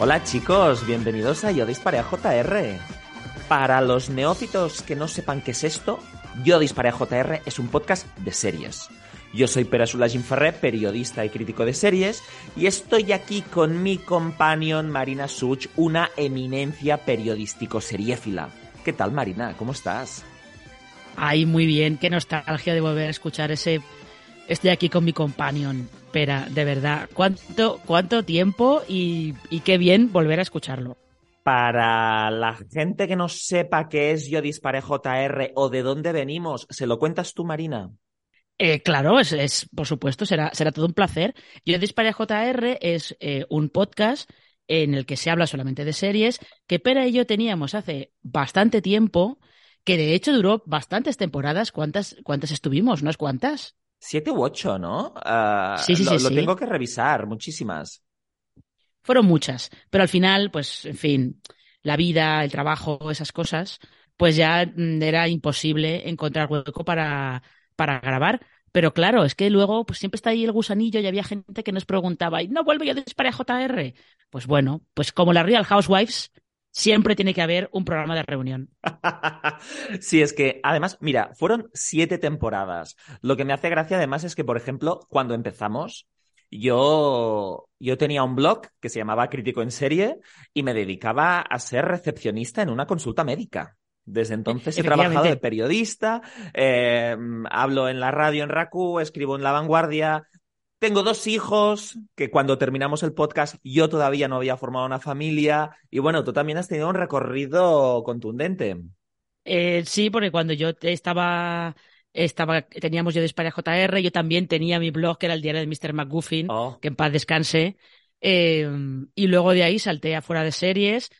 Hola chicos, bienvenidos a Yo Disparé a JR. Para los neófitos que no sepan qué es esto, Yo Disparé a JR es un podcast de series. Yo soy Pere Sulagin Ferrer, periodista y crítico de series, y estoy aquí con mi companion Marina Such, una eminencia periodístico seriéfila. ¿Qué tal Marina? ¿Cómo estás? Ay, muy bien, qué nostalgia de volver a escuchar ese Estoy aquí con mi companion. Pero, de verdad, ¿cuánto, cuánto tiempo y, y qué bien volver a escucharlo? Para la gente que no sepa qué es Yo Disparé JR o de dónde venimos, ¿se lo cuentas tú, Marina? Eh, claro, es, es, por supuesto, será, será todo un placer. Yo Disparé JR es eh, un podcast en el que se habla solamente de series que Pera y yo teníamos hace bastante tiempo, que de hecho duró bastantes temporadas. ¿Cuántas, cuántas estuvimos? ¿No es cuántas? Siete u ocho, ¿no? Uh, sí, sí, lo, sí, lo tengo que revisar, muchísimas. Fueron muchas, pero al final, pues, en fin, la vida, el trabajo, esas cosas, pues ya mm, era imposible encontrar hueco para, para grabar. Pero claro, es que luego pues siempre está ahí el gusanillo y había gente que nos preguntaba, ¿y no vuelvo yo a disparar a JR? Pues bueno, pues como la Real Housewives, siempre tiene que haber un programa de reunión. sí, es que además, mira, fueron siete temporadas. Lo que me hace gracia además es que, por ejemplo, cuando empezamos, yo, yo tenía un blog que se llamaba Crítico en Serie y me dedicaba a ser recepcionista en una consulta médica. Desde entonces he trabajado de periodista, eh, hablo en la radio en RACU, escribo en La Vanguardia, tengo dos hijos, que cuando terminamos el podcast yo todavía no había formado una familia. Y bueno, tú también has tenido un recorrido contundente. Eh, sí, porque cuando yo estaba, estaba teníamos yo Dispara JR, yo también tenía mi blog que era el diario de Mr. McGuffin, oh. que en paz descanse. Eh, y luego de ahí salté a fuera de series.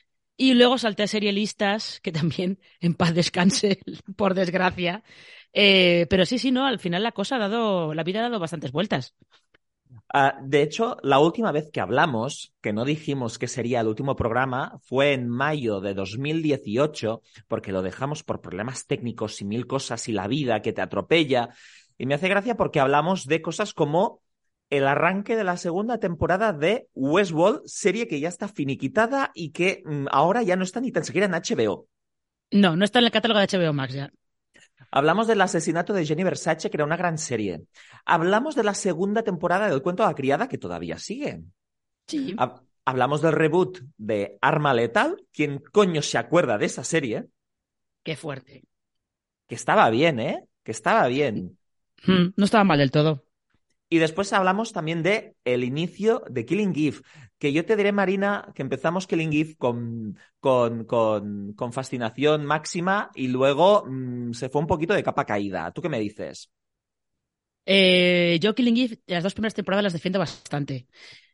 Y luego salté a serielistas, que también en paz descanse, por desgracia. Eh, pero sí, sí, no, al final la cosa ha dado, la vida ha dado bastantes vueltas. Uh, de hecho, la última vez que hablamos, que no dijimos que sería el último programa, fue en mayo de 2018, porque lo dejamos por problemas técnicos y mil cosas y la vida que te atropella. Y me hace gracia porque hablamos de cosas como el arranque de la segunda temporada de Westworld, serie que ya está finiquitada y que mm, ahora ya no está ni tan siquiera en HBO. No, no está en el catálogo de HBO Max ya. Hablamos del asesinato de Jenny Versace, que era una gran serie. Hablamos de la segunda temporada del cuento de la criada, que todavía sigue. Sí. Ha hablamos del reboot de Arma Letal. ¿Quién coño se acuerda de esa serie? Qué fuerte. Que estaba bien, ¿eh? Que estaba bien. Mm, no estaba mal del todo. Y después hablamos también de el inicio de Killing Eve, que yo te diré, Marina, que empezamos Killing Eve con, con, con, con fascinación máxima y luego mmm, se fue un poquito de capa caída. ¿Tú qué me dices? Eh, yo Killing Eve, las dos primeras temporadas las defiendo bastante.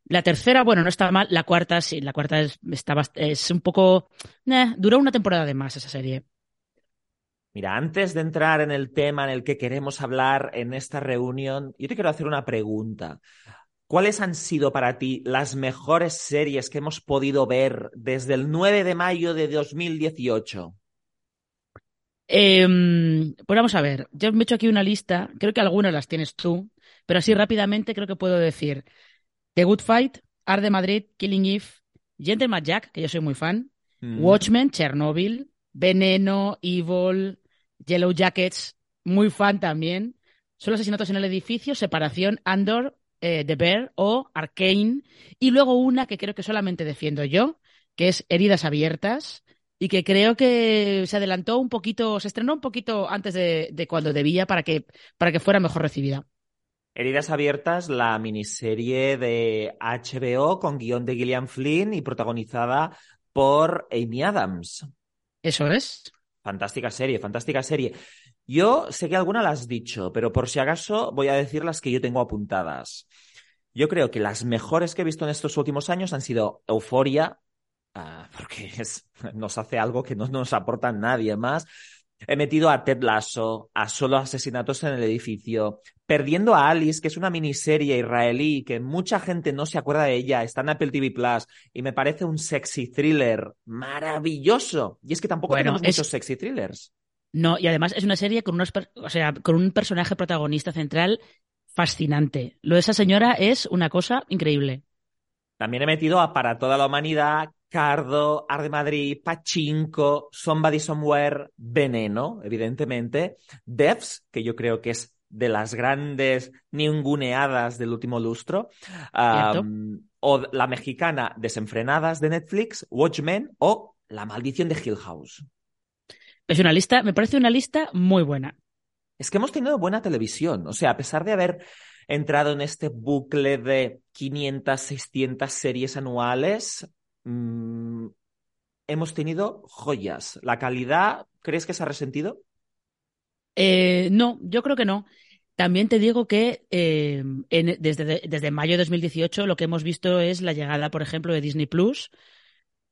La tercera, bueno, no está mal. La cuarta, sí, la cuarta es, está, es un poco... Eh, duró una temporada de más esa serie. Mira, antes de entrar en el tema en el que queremos hablar en esta reunión, yo te quiero hacer una pregunta. ¿Cuáles han sido para ti las mejores series que hemos podido ver desde el 9 de mayo de 2018? Eh, pues vamos a ver, yo me he hecho aquí una lista, creo que algunas las tienes tú, pero así rápidamente creo que puedo decir The Good Fight, Art de Madrid, Killing Eve, Gentleman Jack, que yo soy muy fan, mm. Watchmen, Chernobyl, Veneno, Evil, Yellow Jackets, muy fan también. Solo asesinatos en el edificio, Separación, Andor, eh, The Bear o Arcane. Y luego una que creo que solamente defiendo yo, que es Heridas Abiertas, y que creo que se adelantó un poquito, se estrenó un poquito antes de, de cuando debía para que, para que fuera mejor recibida. Heridas Abiertas, la miniserie de HBO con guion de Gillian Flynn y protagonizada por Amy Adams. Eso es. Fantástica serie, fantástica serie. Yo sé que alguna la has dicho, pero por si acaso voy a decir las que yo tengo apuntadas. Yo creo que las mejores que he visto en estos últimos años han sido Euforia, uh, porque es, nos hace algo que no nos aporta nadie más. He metido a Ted Lasso, a Solo Asesinatos en el Edificio, Perdiendo a Alice, que es una miniserie israelí que mucha gente no se acuerda de ella, está en Apple TV Plus y me parece un sexy thriller maravilloso. Y es que tampoco Bueno, tenemos es- muchos sexy thrillers. No, y además es una serie con unos, o sea, con un personaje protagonista central fascinante. Lo de esa señora es una cosa increíble. También he metido a Para toda la humanidad, Cardo, Arde Madrid, Pachinko, Somebody Somewhere, Veneno, evidentemente, Devs, que yo creo que es de las grandes ninguneadas del último lustro, um, o la mexicana Desenfrenadas de Netflix, Watchmen o La maldición de Hill House. Es una lista, me parece una lista muy buena. Es que hemos tenido buena televisión. O sea, a pesar de haber entrado en este bucle de 500, 600 series anuales, mmm, hemos tenido joyas. ¿La calidad crees que se ha resentido? Eh, no, yo creo que no. También te digo que eh, en- desde, desde mayo de 2018 lo que hemos visto es la llegada, por ejemplo, de Disney Plus,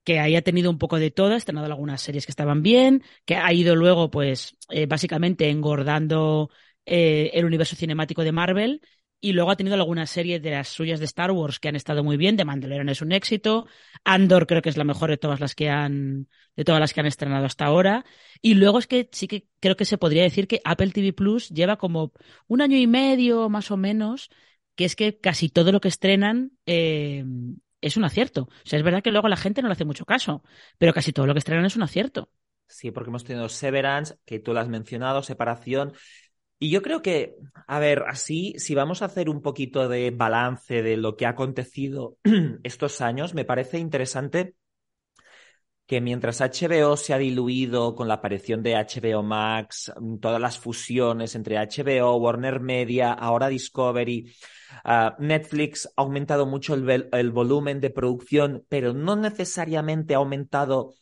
que ahí ha tenido un poco de todo, ha estrenado algunas series que estaban bien, que ha ido luego, pues, eh, básicamente engordando eh, el universo cinemático de Marvel. Y luego ha tenido algunas series de las suyas de Star Wars que han estado muy bien. The Mandalorian es un éxito. Andor creo que es la mejor de todas las que han, de todas las que han estrenado hasta ahora. Y luego es que sí que creo que se podría decir que Apple TV Plus lleva como un año y medio más o menos, que es que casi todo lo que estrenan eh, es un acierto. O sea, es verdad que luego la gente no le hace mucho caso, pero casi todo lo que estrenan es un acierto. Sí, porque hemos tenido Severance, que tú lo has mencionado, Separación. Y yo creo que, a ver, así, si vamos a hacer un poquito de balance de lo que ha acontecido estos años, me parece interesante que mientras HBO se ha diluido con la aparición de HBO Max, mm, todas las fusiones entre HBO, Warner Media, ahora Discovery, uh, Netflix ha aumentado mucho el, volumen de producción, pero no necesariamente ha aumentado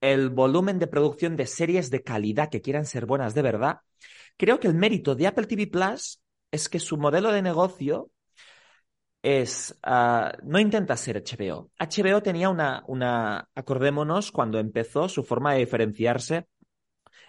el volumen de producción de series de calidad que quieran ser buenas de verdad. Creo que el mérito de Apple TV Plus es que su modelo de negocio es, uh, no intenta ser HBO. HBO tenía una, una, acordémonos, cuando empezó, su forma de diferenciarse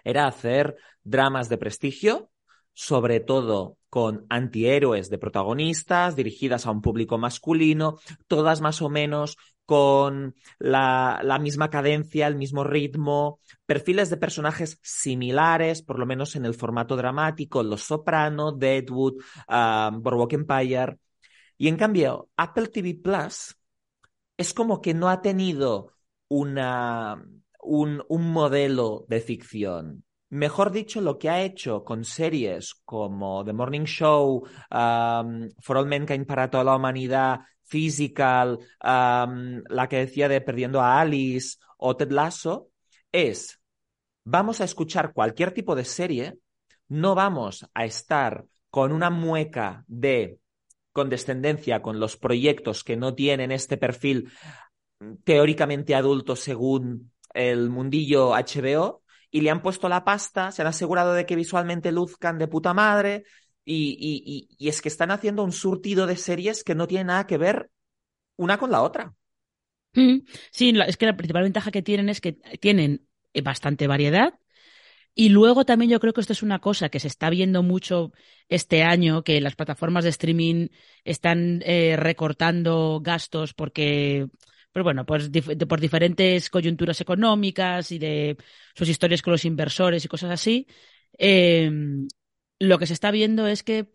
era hacer dramas de prestigio, sobre todo con antihéroes de protagonistas, dirigidas a un público masculino, todas más o menos con la, la, misma cadencia, el mismo ritmo, perfiles de personajes similares, por lo menos en el formato dramático, Los Soprano, Deadwood, uh, Empire. Y en cambio, Apple TV Plus es como que no ha tenido una, un, un modelo de ficción. Mejor dicho, lo que ha hecho con series como The Morning Show, um, For All Mankind para toda la humanidad, Physical, um, la que decía de Perdiendo a Alice o Ted Lasso, es vamos a escuchar cualquier tipo de serie, no vamos a estar con una mueca de condescendencia con los proyectos que no tienen este perfil teóricamente adulto según el mundillo HBO y le han puesto la pasta, se han asegurado de que visualmente luzcan de puta madre y, y, es que están haciendo un surtido de series que no tienen nada que ver una con la otra. Sí, es que la principal ventaja que tienen es que tienen bastante variedad, y luego también yo creo que esto es una cosa que se está viendo mucho este año, que las plataformas de streaming están eh, recortando gastos porque, pues bueno, pues por diferentes coyunturas económicas y de sus historias con los inversores y cosas así. Eh, lo que se está viendo es que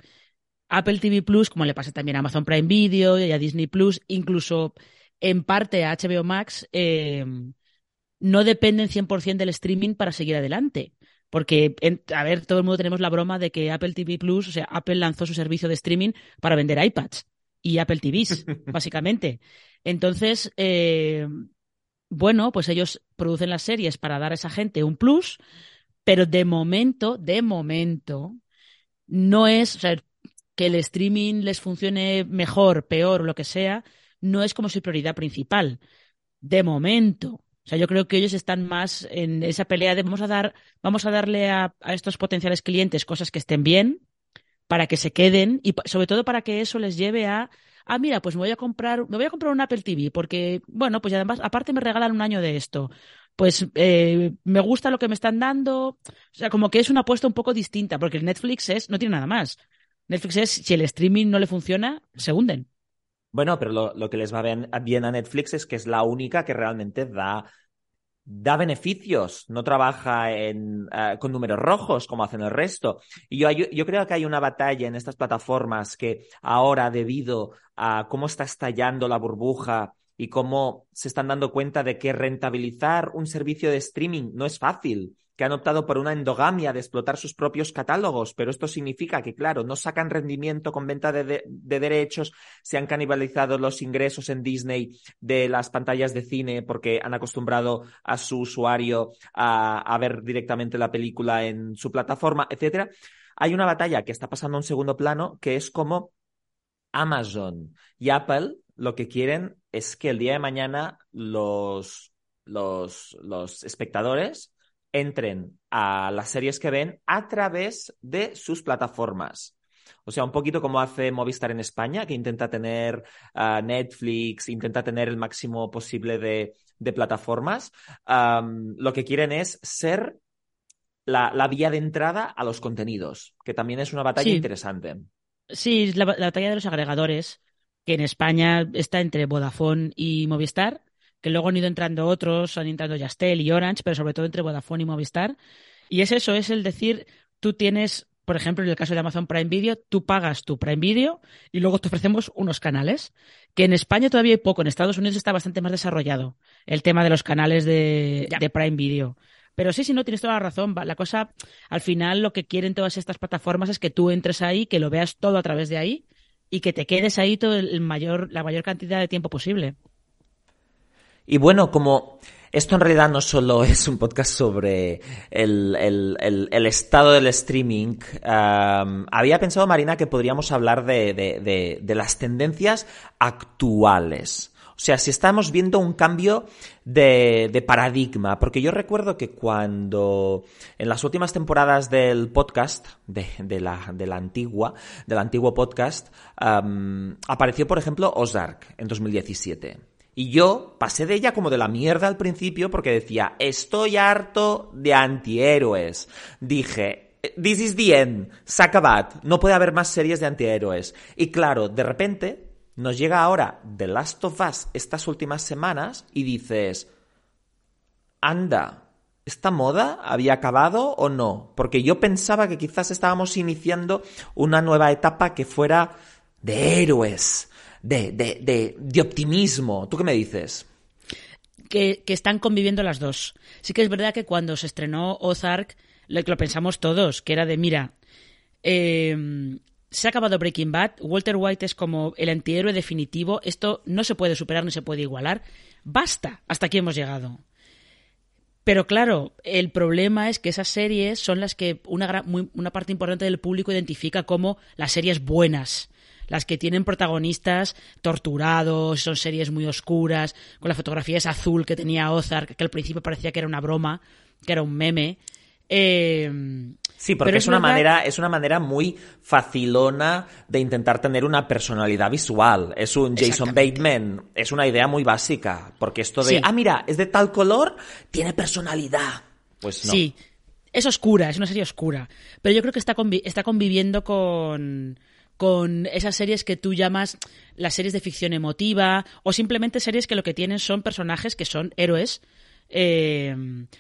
Apple TV Plus, como le pasa también a Amazon Prime Video y a Disney Plus, incluso en parte a HBO Max, eh, no dependen 100% del streaming para seguir adelante. Porque, en, a ver, todo el mundo tenemos la broma de que Apple TV Plus, o sea, Apple lanzó su servicio de streaming para vender iPads y Apple TVs, básicamente. Entonces, eh, bueno, pues ellos producen las series para dar a esa gente un plus, pero de momento, de momento, no es, o sea, que el streaming les funcione mejor, peor, lo que sea, no es como su prioridad principal. De momento. O sea, yo creo que ellos están más en esa pelea de vamos a dar, vamos a darle a, estos potenciales clientes cosas que estén bien para que se queden y sobre todo para que eso les lleve a ah, mira, pues me voy a comprar, me voy a comprar un Apple TV porque, bueno, pues además, aparte me regalan un año de esto. Pues eh, me gusta lo que me están dando. O sea, como que es una apuesta un poco distinta, porque Netflix es, no tiene nada más. Netflix es, si el streaming no le funciona, se hunden. Bueno, pero lo, lo que les va bien, a Netflix es que es la única que realmente da da beneficios, no trabaja en, uh, con números rojos como hacen el resto. Y yo, creo que hay una batalla en estas plataformas que ahora, debido a cómo está estallando la burbuja y cómo se están dando cuenta de que rentabilizar un servicio de streaming no es fácil, que han optado por una endogamia de explotar sus propios catálogos, pero esto significa que, claro, no sacan rendimiento con venta de, de, de, derechos, se han canibalizado los ingresos en Disney de las pantallas de cine porque han acostumbrado a su usuario a, a ver directamente la película en su plataforma, etcétera. Hay una batalla que está pasando a un segundo plano, que es como Amazon y Apple lo que quieren es que el día de mañana los, los, los espectadores entren a las series que ven a través de sus plataformas. O sea, un poquito como hace Movistar en España, que intenta tener uh, Netflix, intenta tener el máximo posible de, de plataformas. Um, lo que quieren es ser la, la, vía de entrada a los contenidos, que también es una batalla Sí. interesante. Sí, la, la batalla de los agregadores, que en España está entre Vodafone y Movistar, que luego han ido entrando otros, han entrado Yastel y Orange, pero sobre todo entre Vodafone y Movistar. Y es eso, es el decir, tú tienes, por ejemplo, en el caso de Amazon Prime Video, tú pagas tu Prime Video y luego te ofrecemos unos canales, que en España todavía hay poco, en Estados Unidos está bastante más desarrollado el tema de los canales de, de Prime Video. Pero sí, sí, no, tienes toda la razón. La cosa, al final, lo que quieren todas estas plataformas es que tú entres ahí, que lo veas todo a través de ahí y que te quedes ahí todo el mayor, la mayor cantidad de tiempo posible. Y bueno, como esto en realidad no solo es un podcast sobre el, el, estado del streaming, había pensado, Marina, que podríamos hablar de, de, de, de, las tendencias actuales. O sea, si estamos viendo un cambio de, paradigma, porque yo recuerdo que cuando en las últimas temporadas del podcast, de, la, la antigua, del antiguo podcast, apareció, por ejemplo, Ozark en 2017. Y yo pasé de ella como de la mierda al principio porque decía, estoy harto de antihéroes. Dije, this is the end, se no puede haber más series de antihéroes. Y claro, de repente nos llega ahora The Last of Us estas últimas semanas y dices, anda, ¿esta moda había acabado o no? Porque yo pensaba que quizás estábamos iniciando una nueva etapa que fuera de héroes, de, de, de, de optimismo. ¿Tú qué me dices? Que, que, están conviviendo las dos. Sí que es verdad que cuando se estrenó Ozark, lo, lo pensamos todos, que era de, mira, eh, se ha acabado Breaking Bad, Walter White es como el antihéroe definitivo, esto no se puede superar, no se puede igualar, basta, hasta aquí hemos llegado. Pero claro, el problema es que esas series son las que una, gran, una parte importante del público identifica como las series buenas, las que tienen protagonistas torturados, son series muy oscuras, con la fotografía esa azul que tenía Ozark, que al principio parecía que era una broma, que era un meme. Eh, Sí, porque es, es, una verdad... manera, es una manera muy facilona de intentar tener una personalidad visual. Es un Jason Bateman, es una idea muy básica, porque esto de, sí. ah, mira, es de tal color, tiene personalidad. Pues no. Sí, es oscura, es una serie oscura, pero yo creo que está, convi está conviviendo con con esas series que tú llamas las series de ficción emotiva o simplemente series que lo que tienen son personajes que son héroes eh,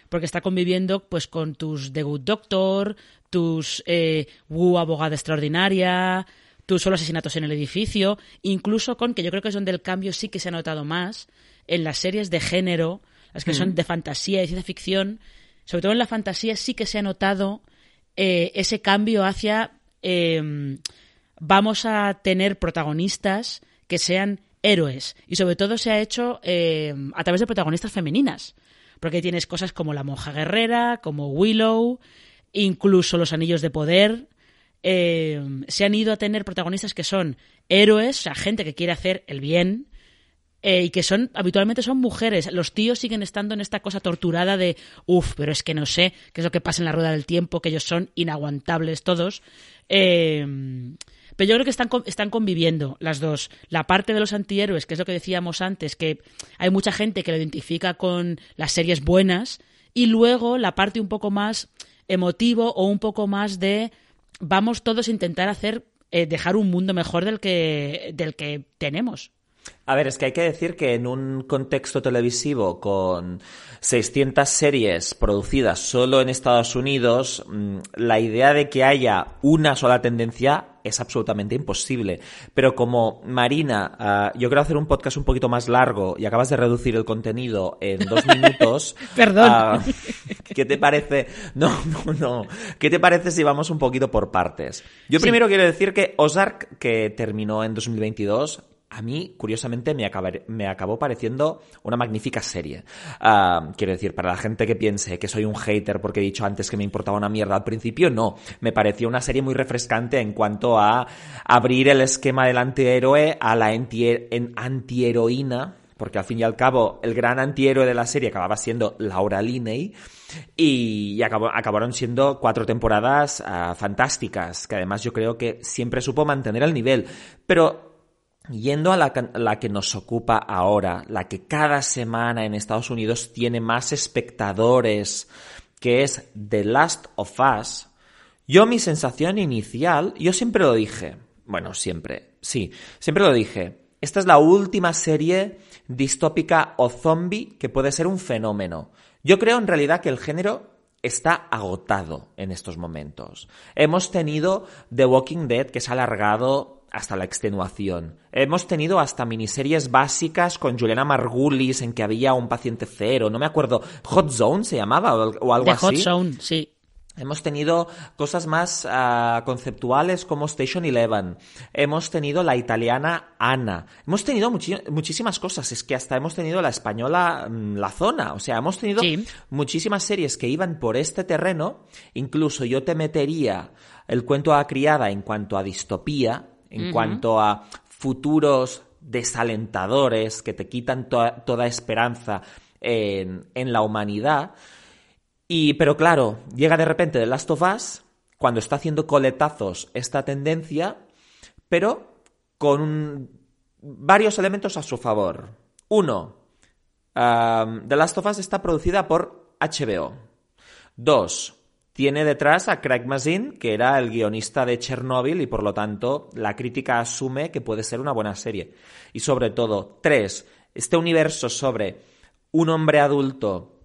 porque está conviviendo pues con tus The Good Doctor, tus eh, Wu abogada extraordinaria, tus solo asesinatos en el edificio, incluso con que yo creo que es donde el cambio sí que se ha notado más en las series de género, las que mm. son de fantasía y ciencia ficción, sobre todo en la fantasía sí que se ha notado eh, ese cambio hacia vamos a tener protagonistas que sean héroes. Y sobre todo se ha hecho eh, a través de protagonistas femeninas. Porque tienes cosas como la monja guerrera, como Willow, incluso los anillos de poder. Eh, se han ido a tener protagonistas que son héroes, o sea, gente que quiere hacer el bien, eh, y que son habitualmente son mujeres. Los tíos siguen estando en esta cosa torturada de, uff, pero es que no sé qué es lo que pasa en la rueda del tiempo, que ellos son inaguantables todos. Eh, pero yo creo que están, están conviviendo las dos. La parte de los antihéroes, que es lo que decíamos antes, que hay mucha gente que lo identifica con las series buenas, y luego la parte un poco más emotivo o un poco más de vamos todos a intentar hacer eh, dejar un mundo mejor del que, del que tenemos. A ver, es que hay que decir que en un contexto televisivo con 600 series producidas solo en Estados Unidos, mm, la idea de que haya una sola tendencia es absolutamente imposible. Pero como Marina, ah, yo quiero hacer un podcast un poquito más largo y acabas de reducir el contenido en dos minutos. Perdón. Ah, ¿Qué te parece? No, no, no. ¿Qué te parece si vamos un poquito por partes? Yo primero quiero decir que Ozark, que terminó en 2022, a mí, curiosamente, me, acabó pareciendo una magnífica serie. Ah, quiero decir, para la gente que piense que soy un hater porque he dicho antes que me importaba una mierda al principio, no. Me pareció una serie muy refrescante en cuanto a abrir el esquema del antihéroe a la antiheroína, porque al fin y al cabo el gran antihéroe de la serie acababa siendo Laura Linney y, acabaron siendo cuatro temporadas ah, fantásticas, que además yo creo que siempre supo mantener el nivel. Pero Yendo a la, que nos ocupa ahora, la que cada semana en Estados Unidos tiene más espectadores, que es The Last of Us, yo mi sensación inicial, yo siempre lo dije, bueno, siempre, sí, siempre lo dije, esta es la última serie distópica o zombie que puede ser un fenómeno. Yo creo en realidad que el género está agotado en estos momentos. Hemos tenido The Walking Dead que se ha alargado hasta la extenuación. Hemos tenido hasta miniseries básicas con Juliana Margulis en que había un paciente cero, no me acuerdo, Hot Zone se llamaba o, algo así. Hot Zone, sí. Hemos tenido cosas más ah, conceptuales como Station Eleven. Hemos tenido la italiana Ana. Hemos tenido muchísimas cosas. Es que hasta hemos tenido la española mm, La Zona. O sea, hemos tenido muchísimas series que iban por este terreno. Incluso yo te metería el cuento a criada en cuanto a distopía en cuanto a futuros desalentadores que te quitan toda esperanza en, la humanidad. Y, pero claro, llega de repente The Last of Us, cuando está haciendo coletazos esta tendencia, pero con varios elementos a su favor. Uno, The Last of Us está producida por HBO. Dos, tiene detrás a Craig Mazin, que era el guionista de Chernobyl y por lo tanto la crítica asume que puede ser una buena serie. Y sobre todo, tres, este universo sobre un hombre adulto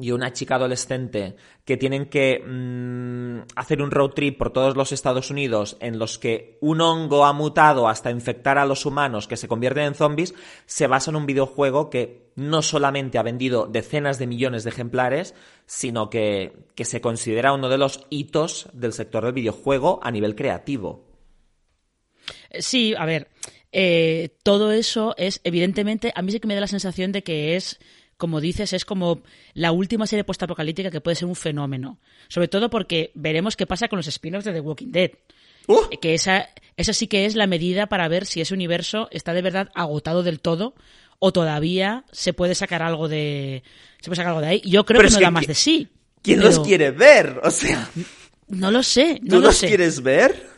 y una chica adolescente que tienen que mm, hacer un road trip por todos los Estados Unidos en los que un hongo ha mutado hasta infectar a los humanos que se convierten en zombies, se basa en un videojuego que no solamente ha vendido decenas de millones de ejemplares, sino que, que se considera uno de los hitos del sector del videojuego a nivel creativo. Sí, a ver, eh, todo eso es evidentemente, a mí sí que me da la sensación de que es como dices, es como la última serie postapocalíptica que puede ser un fenómeno. Sobre todo porque veremos qué pasa con los spin-offs de The Walking Dead. ¡Uh! Que esa, esa sí que es la medida para ver si ese universo está de verdad agotado del todo o todavía se puede sacar algo de se puede sacar algo de ahí. Yo creo que no da más de sí. ¿Quién los quiere ver? O sea, no lo sé. No ¿Tú los quieres ver?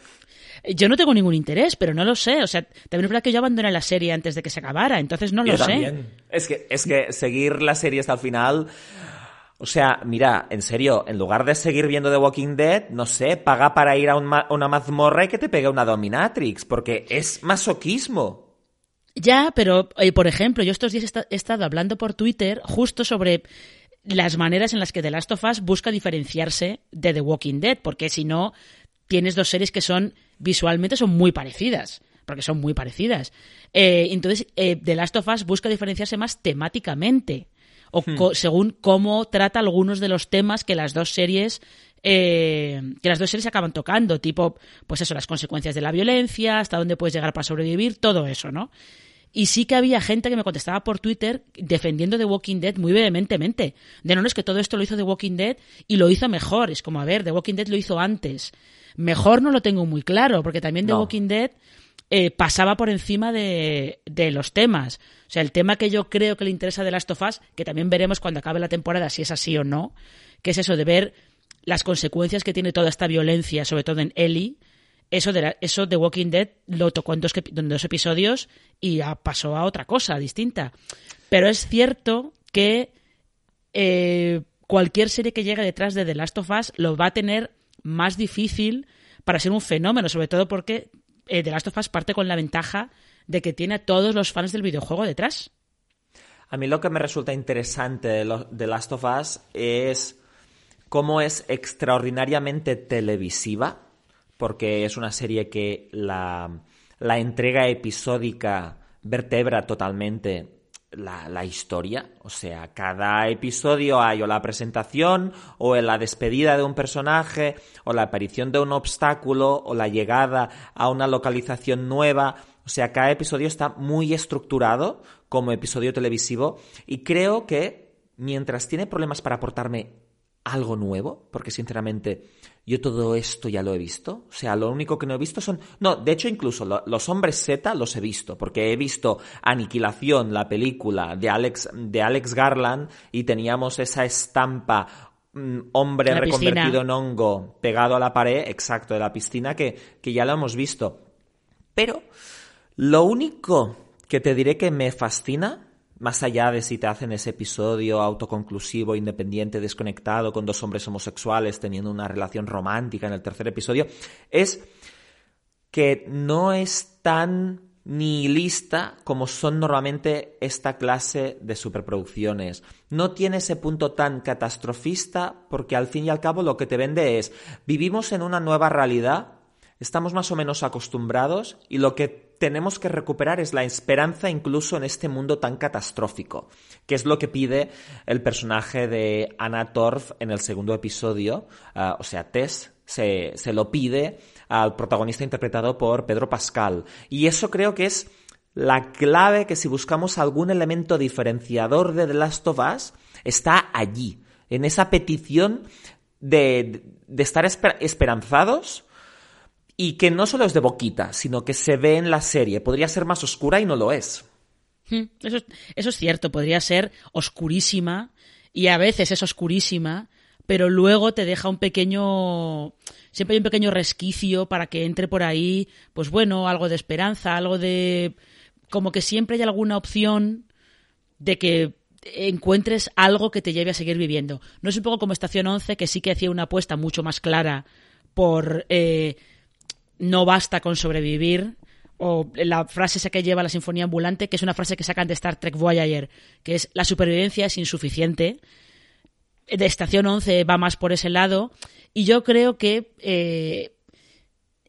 Yo no tengo ningún interés, pero no lo sé. O sea, también es verdad que yo abandoné la serie antes de que se acabara, entonces no lo sé. Es que, es que seguir la serie hasta el final. O sea, mira, en serio, en lugar de seguir viendo The Walking Dead, no sé, paga para ir a una mazmorra y que te pegue una dominatrix, porque es masoquismo. Ya, pero, eh, por ejemplo, yo estos días he estado hablando por Twitter justo sobre las maneras en las que The Last of Us busca diferenciarse de The Walking Dead, porque si no, tienes dos series que son visualmente son muy parecidas, porque son muy parecidas. Eh, entonces, eh, The Last of Us busca diferenciarse más temáticamente, o hmm. según cómo trata algunos de los temas que las dos series eh, que las dos series acaban tocando, tipo, pues eso, las consecuencias de la violencia, hasta dónde puedes llegar para sobrevivir, todo eso, ¿no? Y sí que había gente que me contestaba por Twitter defendiendo The Walking Dead muy vehementemente. De no, no es que todo esto lo hizo The Walking Dead y lo hizo mejor. Es como, a ver, The Walking Dead lo hizo antes. Mejor no lo tengo muy claro, porque también The No. Walking Dead eh, pasaba por encima de, de los temas. O sea, el tema que yo creo que le interesa de Last of Us, que también veremos cuando acabe la temporada si es así o no, que es eso de ver las consecuencias que tiene toda esta violencia, sobre todo en Ellie. Eso de, la- eso de Walking Dead lo tocó en dos, en dos episodios y ya pasó a otra cosa distinta. Pero es cierto que eh, cualquier serie que llegue detrás de The Last of Us lo va a tener más difícil para ser un fenómeno, sobre todo porque eh, The Last of Us parte con la ventaja de que tiene a todos los fans del videojuego detrás. A mí lo que me resulta interesante de, de Last of Us es cómo es extraordinariamente televisiva, porque es una serie que la, la entrega episódica vertebra totalmente la, la historia. O sea, cada episodio hay o la presentación, o la despedida de un personaje, o la aparición de un obstáculo, o la llegada a una localización nueva. O sea, cada episodio está muy estructurado como episodio televisivo y creo que mientras tiene problemas para aportarme algo nuevo, porque sinceramente yo todo esto ya lo he visto. O sea, lo único que no he visto son... No, de hecho incluso lo- los hombres Z los he visto, porque he visto Aniquilación, la película de Alex, de Alex Garland, y teníamos esa estampa mm, hombre la piscina. reconvertido en hongo pegado a la pared, exacto, de la piscina, que, que ya lo hemos visto. Pero lo único que te diré que me fascina, más allá de si te hacen ese episodio autoconclusivo, independiente, desconectado, con dos hombres homosexuales teniendo una relación romántica en el tercer episodio, es que no es tan nihilista como son normalmente esta clase de superproducciones. No tiene ese punto tan catastrofista porque al fin y al cabo lo que te vende es vivimos en una nueva realidad, estamos más o menos acostumbrados y lo que tenemos que recuperar es la esperanza incluso en este mundo tan catastrófico, que es lo que pide el personaje de Anna Torf en el segundo episodio, ah, o sea, Tess se, se lo pide al protagonista interpretado por Pedro Pascal. Y eso creo que es la clave que si buscamos algún elemento diferenciador de The Last of Us, está allí, en esa petición de, de estar esper- esperanzados y que no solo es de boquita, sino que se ve en la serie. Podría ser más oscura y no lo es. Hmm, Eso, es- eso es cierto, podría ser oscurísima y a veces es oscurísima, pero luego te deja un pequeño, siempre hay un pequeño resquicio para que entre por ahí, pues bueno, algo de esperanza, algo de, como que siempre hay alguna opción de que encuentres algo que te lleve a seguir viviendo. No es un poco como Estación 11, que sí que hacía una apuesta mucho más clara por eh, no basta con sobrevivir, o la frase esa que lleva la Sinfonía Ambulante, que es una frase que sacan de Star Trek Voyager, que es la supervivencia es insuficiente. De Estación 11 va más por ese lado, y yo creo que eh,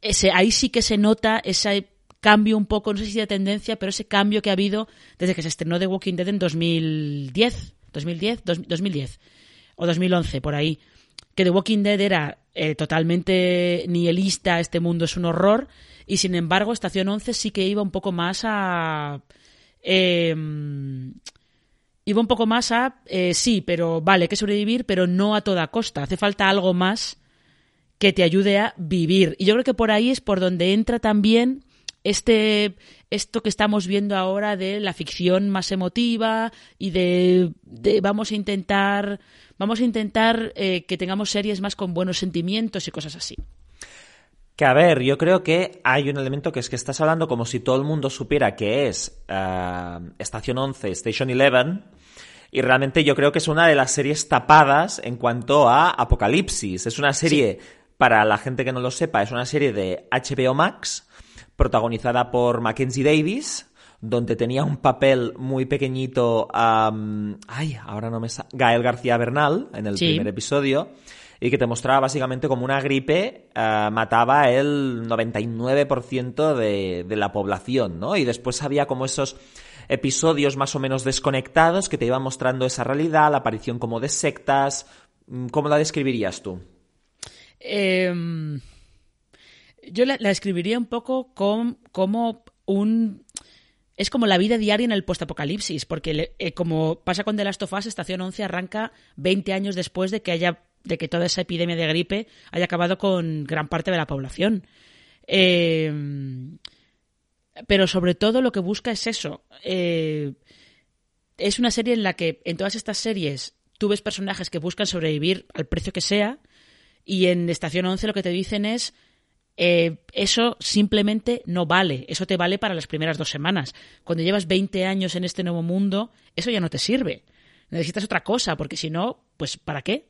ese, ahí sí que se nota ese cambio un poco, no sé si de tendencia, pero ese cambio que ha habido desde que se estrenó The Walking Dead en 2010, 2010, Dos- 2010 o 2011, por ahí. Que The Walking Dead era eh, totalmente nihilista, este mundo es un horror, y sin embargo Estación 11 sí que iba un poco más a... eh, iba un poco más a... eh, sí, pero vale, hay que sobrevivir, pero no a toda costa. Hace falta algo más que te ayude a vivir. Y yo creo que por ahí es por donde entra también este esto que estamos viendo ahora de la ficción más emotiva y de, de vamos a intentar vamos a intentar eh, que tengamos series más con buenos sentimientos y cosas así. Que a ver, yo creo que hay un elemento que es que estás hablando como si todo el mundo supiera que es eh, Estación 11, Station 11, y realmente yo creo que es una de las series tapadas en cuanto a Apocalipsis. Es una serie, para la gente que no lo sepa, es una serie de HBO Max, protagonizada por Mackenzie Davis, donde tenía un papel muy pequeñito, am, ay, ahora no me sa- Gael García Bernal, en el Sí. primer episodio, y que te mostraba básicamente como una gripe eh, mataba el 99% de, de la población, ¿no? Y después había como esos episodios más o menos desconectados que te iban mostrando esa realidad, la aparición como de sectas. Mm, ¿Cómo la describirías tú? Eh, yo la, la escribiría un poco com- como un es como la vida diaria en el postapocalipsis, porque eh, como pasa con The Last of Us, Estación 11 arranca 20 años después de que haya de que toda esa epidemia de gripe haya acabado con gran parte de la población. Eh, pero sobre todo lo que busca es eso. Eh, es una serie en la que en todas estas series tú ves personajes que buscan sobrevivir al precio que sea y en Estación 11 lo que te dicen es eh, eso simplemente no vale. Eso te vale para las primeras dos semanas. Cuando llevas 20 años en este nuevo mundo, eso ya no te sirve. Necesitas otra cosa, porque si no, pues ¿para qué?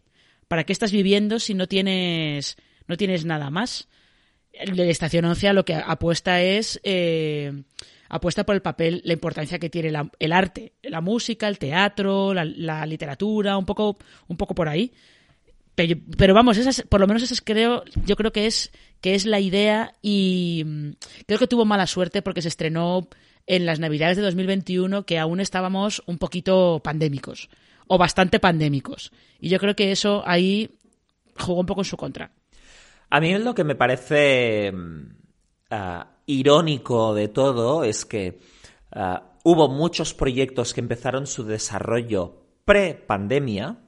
¿Para qué estás viviendo si no tienes, no tienes nada más? La Estación 11 lo que apuesta es... Eh, apuesta por el papel, la importancia que tiene el arte, la música, el teatro, la, literatura, un poco, un poco por ahí. Pero, vamos, esas, por lo menos esas creo, yo creo que es, que es la idea y mm, creo que tuvo mala suerte porque se estrenó en las Navidades de 2021 que aún estábamos un poquito pandémicos o bastante pandémicos. Y yo creo que eso ahí jugó un poco en su contra. A mí lo que me parece mm, ah, irónico de todo es que ah, hubo muchos proyectos que empezaron su desarrollo pre-pandemia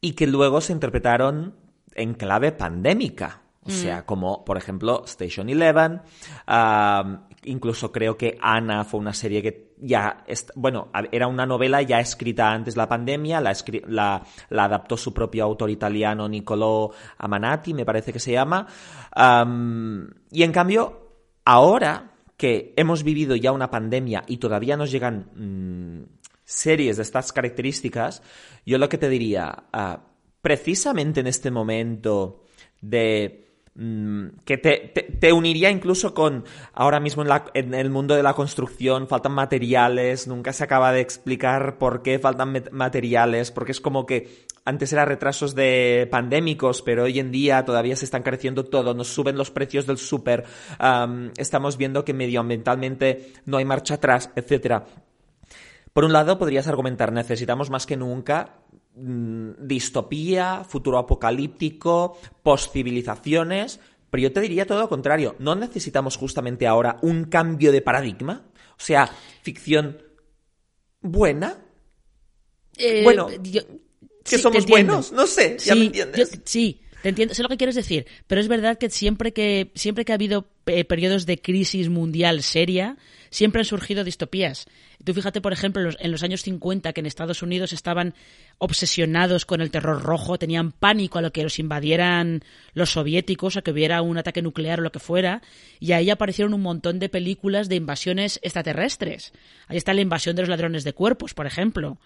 y que luego se interpretaron en clave pandémica. O sea, mm. como por ejemplo Station Eleven, incluso creo que Ana fue una serie que ya, bueno, era una novela ya escrita antes de la pandemia, la, la, adaptó su propio autor italiano Niccolò Amanati, me parece que se llama. y en cambio, ahora que hemos vivido ya una pandemia y todavía nos llegan mm, series de estas características, yo lo que te diría, ah, precisamente en este momento de mm, que te, uniría incluso con ahora mismo en, la, en, el mundo de la construcción faltan materiales, nunca se acaba de explicar por qué faltan materiales, porque es como que antes eran retrasos de pandémicos, pero hoy en día todavía se está encareciendo todo, nos suben los precios del súper, estamos viendo que medioambientalmente no hay marcha atrás, etcétera. Por un lado, podrías argumentar, necesitamos más que nunca distopía, futuro apocalíptico, post-civilizaciones, pero yo te diría todo lo contrario, ¿no necesitamos justamente ahora un cambio de paradigma? O sea, ficción buena. Eh, bueno, que somos buenos, no sé, ya me entiendes. sí, entiendo, sé lo que quieres decir, pero es verdad que siempre que, siempre que ha habido eh, periodos de crisis mundial seria, siempre han surgido distopías. Tú fíjate, por ejemplo, en los, años 50 que en Estados Unidos estaban obsesionados con el terror rojo, tenían pánico a lo que los invadieran los soviéticos, a que hubiera un ataque nuclear o lo que fuera, y ahí aparecieron un montón de películas de invasiones extraterrestres. Ahí está la invasión de los ladrones de cuerpos, por ejemplo.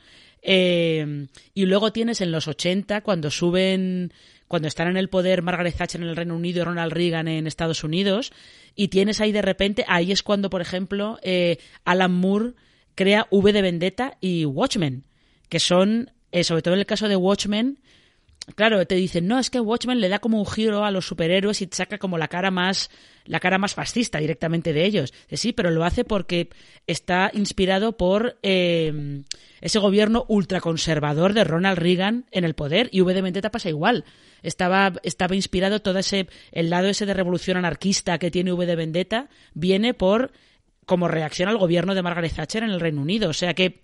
Eh, y luego tienes en los 80, cuando suben cuando están en el poder Margaret Thatcher en el Reino Unido y Ronald Reagan en Estados Unidos, y tienes ahí de repente, ahí es cuando, por ejemplo, eh, Alan Moore crea V de Vendetta y Watchmen, que son, eh, sobre todo en el caso de Watchmen, claro, te dicen, no, es que Watchmen le da como un giro a los superhéroes y saca como la cara más, la cara más fascista directamente de ellos. Sí, pero lo hace porque está inspirado por eh, ese gobierno ultraconservador de Ronald Reagan en el poder y V de Vendetta pasa igual. Estaba, estaba inspirado todo ese, el lado ese de revolución anarquista que tiene V de Vendetta, viene por como reacción al gobierno de Margaret Thatcher en el Reino Unido. O sea que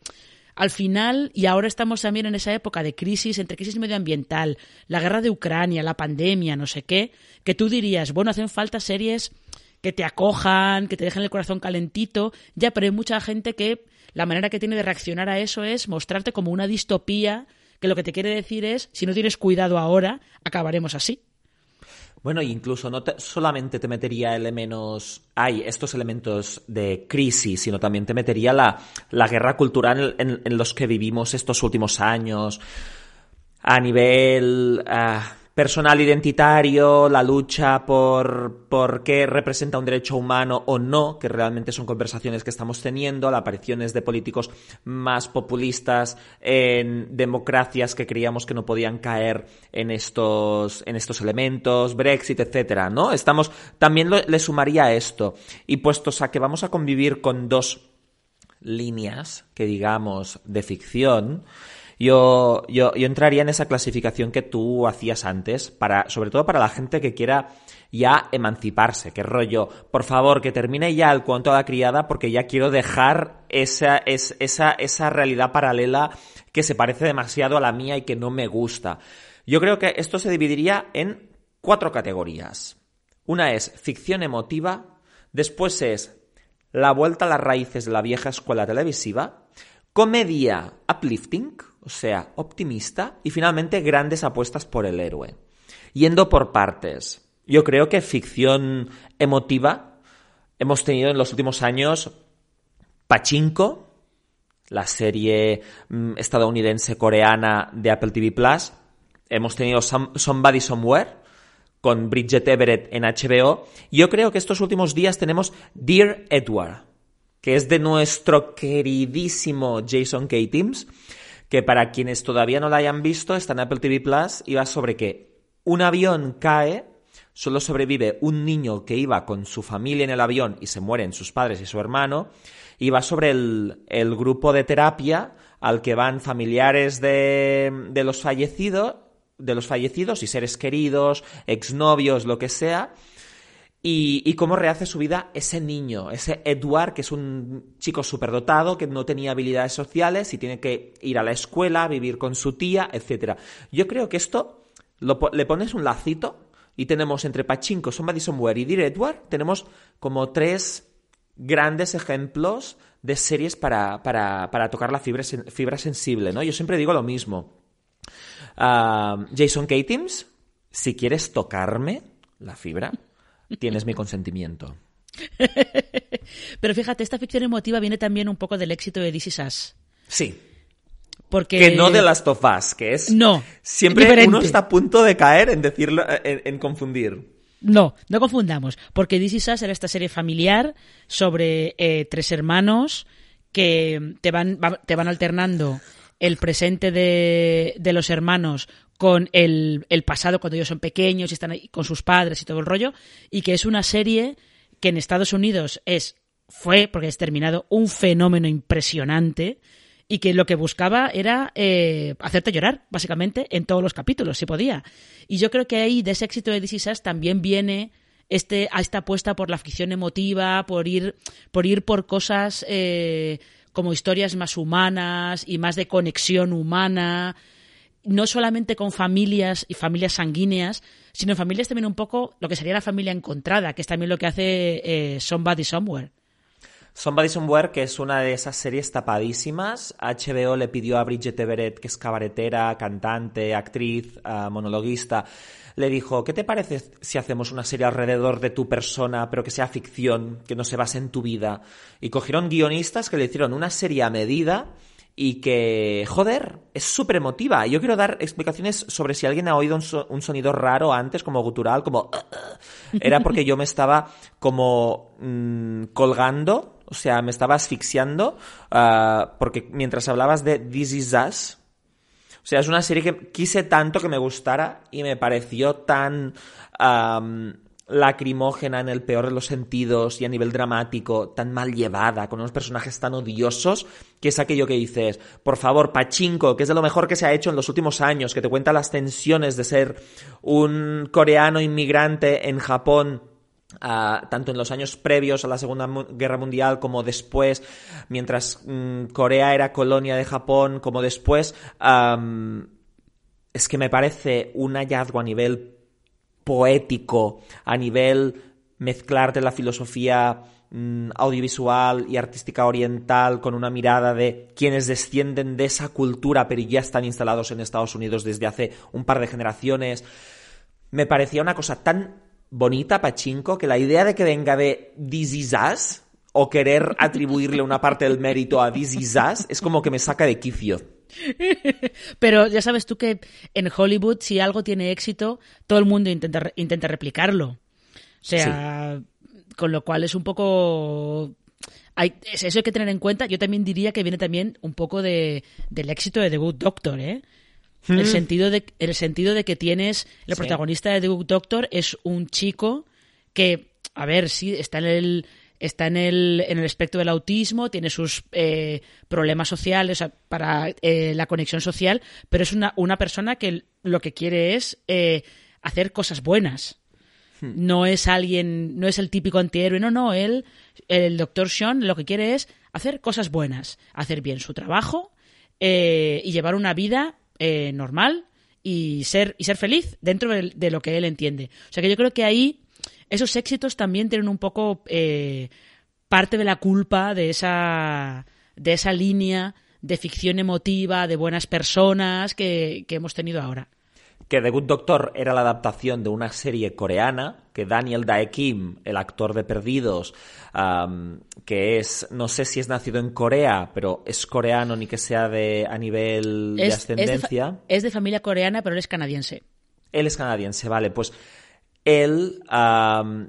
al final, y ahora estamos también en esa época de crisis, entre crisis medioambiental, la guerra de Ucrania, la pandemia, no sé qué, que tú dirías, bueno, hacen falta series que te acojan, que te dejen el corazón calentito, ya, pero hay mucha gente que la manera que tiene de reaccionar a eso es mostrarte como una distopía, que lo que te quiere decir es, si no tienes cuidado ahora, acabaremos así. Bueno, incluso no solamente te metería elementos, hay estos elementos de crisis, sino también te metería la, la guerra cultural en, los que vivimos estos últimos años a nivel ah, personal identitario, la lucha por, por qué representa un derecho humano o no, que realmente son conversaciones que estamos teniendo, las apariciones de políticos más populistas en democracias que creíamos que no podían caer en estos, en estos elementos, Brexit, etcétera, ¿no? Estamos, también le sumaría esto. Y puestos a que vamos a convivir con dos líneas, que digamos, de ficción, Yo, yo, yo entraría en esa clasificación que tú hacías antes, para, sobre todo para la gente que quiera ya emanciparse, que rollo, por favor, que termine ya el cuento de la criada porque ya quiero dejar esa, esa, esa realidad paralela que se parece demasiado a la mía y que no me gusta. Yo creo que esto se dividiría en cuatro categorías. Una es ficción emotiva, después es la vuelta a las raíces de la vieja escuela televisiva, comedia uplifting, o sea, optimista, y finalmente grandes apuestas por el héroe. Yendo por partes. Yo creo que ficción emotiva hemos tenido en los últimos años Pachinko, la serie mm, estadounidense coreana de Apple TV Plus. Hemos tenido Somebody Somewhere con Bridget Everett en HBO. Yo creo que estos últimos días tenemos Dear Edward, que es de nuestro queridísimo Jason K. Timms, que para quienes todavía no la hayan visto está en Apple TV Plus y va sobre que un avión cae solo sobrevive un niño que iba con su familia en el avión y se mueren sus padres y su hermano, y va sobre el, grupo de terapia al que van familiares de, de los fallecidos, de los fallecidos y seres queridos, exnovios, lo que sea, y, cómo rehace su vida ese niño, ese Edward, que es un chico superdotado, que no tenía habilidades sociales y tiene que ir a la escuela, vivir con su tía, etc. Yo creo que esto le pones un lacito y tenemos entre Pachinko, Somebody Somewhere y Dear Edward, tenemos como tres grandes ejemplos de series para, para, tocar la fibra, fibra, sensible, ¿no? Yo siempre digo lo mismo. Ah, Jason Katims, si quieres tocarme la fibra, tienes mi consentimiento. Pero fíjate, esta ficción emotiva viene también un poco del éxito de This Is Sí. Porque... Que no de Last of Us, que es... No. Siempre uno está a punto de caer en decirlo, en, confundir. No, no confundamos, porque This Is era esta serie familiar sobre eh, tres hermanos que te van, te van alternando el presente de, de los hermanos con el, el, pasado cuando ellos son pequeños y están ahí con sus padres y todo el rollo, y que es una serie que en Estados Unidos es, fue, porque es terminado, un fenómeno impresionante y que lo que buscaba era eh, hacerte llorar, básicamente, en todos los capítulos, si podía. Y yo creo que ahí, de ese éxito de DC también viene este, a esta apuesta por la ficción emotiva, por ir por, ir por cosas eh, como historias más humanas y más de conexión humana, no solamente con familias y familias sanguíneas, sino familias también un poco lo que sería la familia encontrada, que es también lo que hace eh, Somebody Somewhere. Somebody Somewhere, que es una de esas series tapadísimas. HBO le pidió a Bridget Everett, que es cabaretera, cantante, actriz, uh, monologuista, le dijo, ¿qué te parece si hacemos una serie alrededor de tu persona, pero que sea ficción, que no se base en tu vida? Y cogieron guionistas que le hicieron una serie a medida y que, joder, es súper emotiva. Yo quiero dar explicaciones sobre si alguien ha oído un, sonido raro antes, como gutural, como... Era porque yo me estaba como mm, colgando o sea, me estaba asfixiando ah, porque mientras hablabas de This Is Us, o sea, es una serie que quise tanto que me gustara y me pareció tan lacrimógena en el peor de los sentidos y a nivel dramático, tan mal llevada, con unos personajes tan odiosos, que es aquello que dices, por favor, Pachinko, que es de lo mejor que se ha hecho en los últimos años, que te cuenta las tensiones de ser un coreano inmigrante en Japón tanto en los años previos a la Segunda Guerra Mundial como después, mientras mm, Corea era colonia de Japón, como después, es que me parece un hallazgo a nivel poético, a nivel mezclar de la filosofía mm, audiovisual y artística oriental con una mirada de quienes descienden de esa cultura pero ya están instalados en Estados Unidos desde hace un par de generaciones. Me parecía una cosa tan bonita, Pachinko, que la idea de que venga de This o querer atribuirle una parte del mérito a This es como que me saca de quicio. Pero ya sabes tú que en Hollywood, si algo tiene éxito, todo el mundo intenta, intenta replicarlo. O sea, con lo cual es un poco hay, eso hay que tener en cuenta. Yo también diría que viene también un poco de, del éxito de The Good Doctor, ¿eh? El, mm. sentido de, el sentido de que tienes, el protagonista de The Good Doctor es un chico que, a ver, sí, está en el, está en el, en el espectro del autismo, tiene sus eh, problemas sociales, o sea, para eh, la conexión social, pero es una, una persona que lo que quiere es eh, hacer cosas buenas. Hmm. No es alguien, no es el típico antihéroe, no, no, él, el doctor Sean, lo que quiere es hacer cosas buenas, hacer bien su trabajo eh, y llevar una vida eh, normal y ser, y ser feliz dentro de, de lo que él entiende. O sea que yo creo que ahí esos éxitos también tienen un poco eh, parte de la culpa de esa, de esa línea de ficción emotiva, de buenas personas que, que hemos tenido ahora. que The Good Doctor era la adaptación de una serie coreana que Daniel Dae Kim, el actor de Perdidos, que es, no sé si es nacido en Corea, pero es coreano ni que sea de a nivel de Es, es de, ascendencia. es de familia coreana, pero él es canadiense. Él es canadiense, vale. Pues él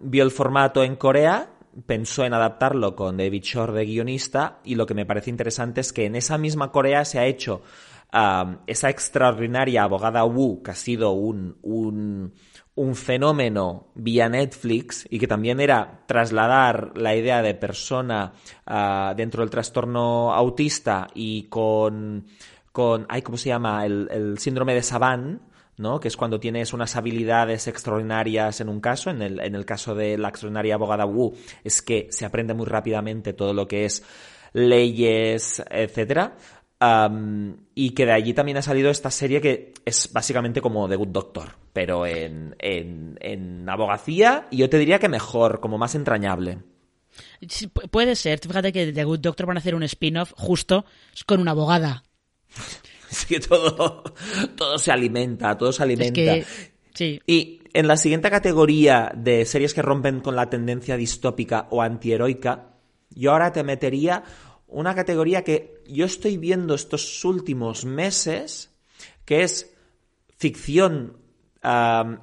vio el formato en Corea, pensó en adaptarlo con David Shore de guionista, y lo que me parece interesante es que en esa misma Corea se ha hecho esa extraordinaria abogada Wu, que ha sido un, un, un fenómeno vía Netflix y que también era trasladar la idea de persona ah, dentro del trastorno autista y con, con ay, ¿cómo se llama? El, el síndrome de Savant, ¿no? Que es cuando tienes unas habilidades extraordinarias en un caso. En el, en el caso de la extraordinaria abogada Wu, es que se aprende muy rápidamente todo lo que es leyes, etcétera. Y que de allí también ha salido esta serie que es básicamente como The Good Doctor, pero en, en, en abogacía, y yo te diría que mejor, como más entrañable. Puede ser. Fíjate que The Good Doctor van a hacer un spin-off justo con una abogada. Es que todo, todo se alimenta, todo se Es alimenta. que, sí. Y en la siguiente categoría de series que rompen con la tendencia distópica o antiheroica, yo ahora te metería una categoría que yo estoy viendo estos últimos meses, que es ficción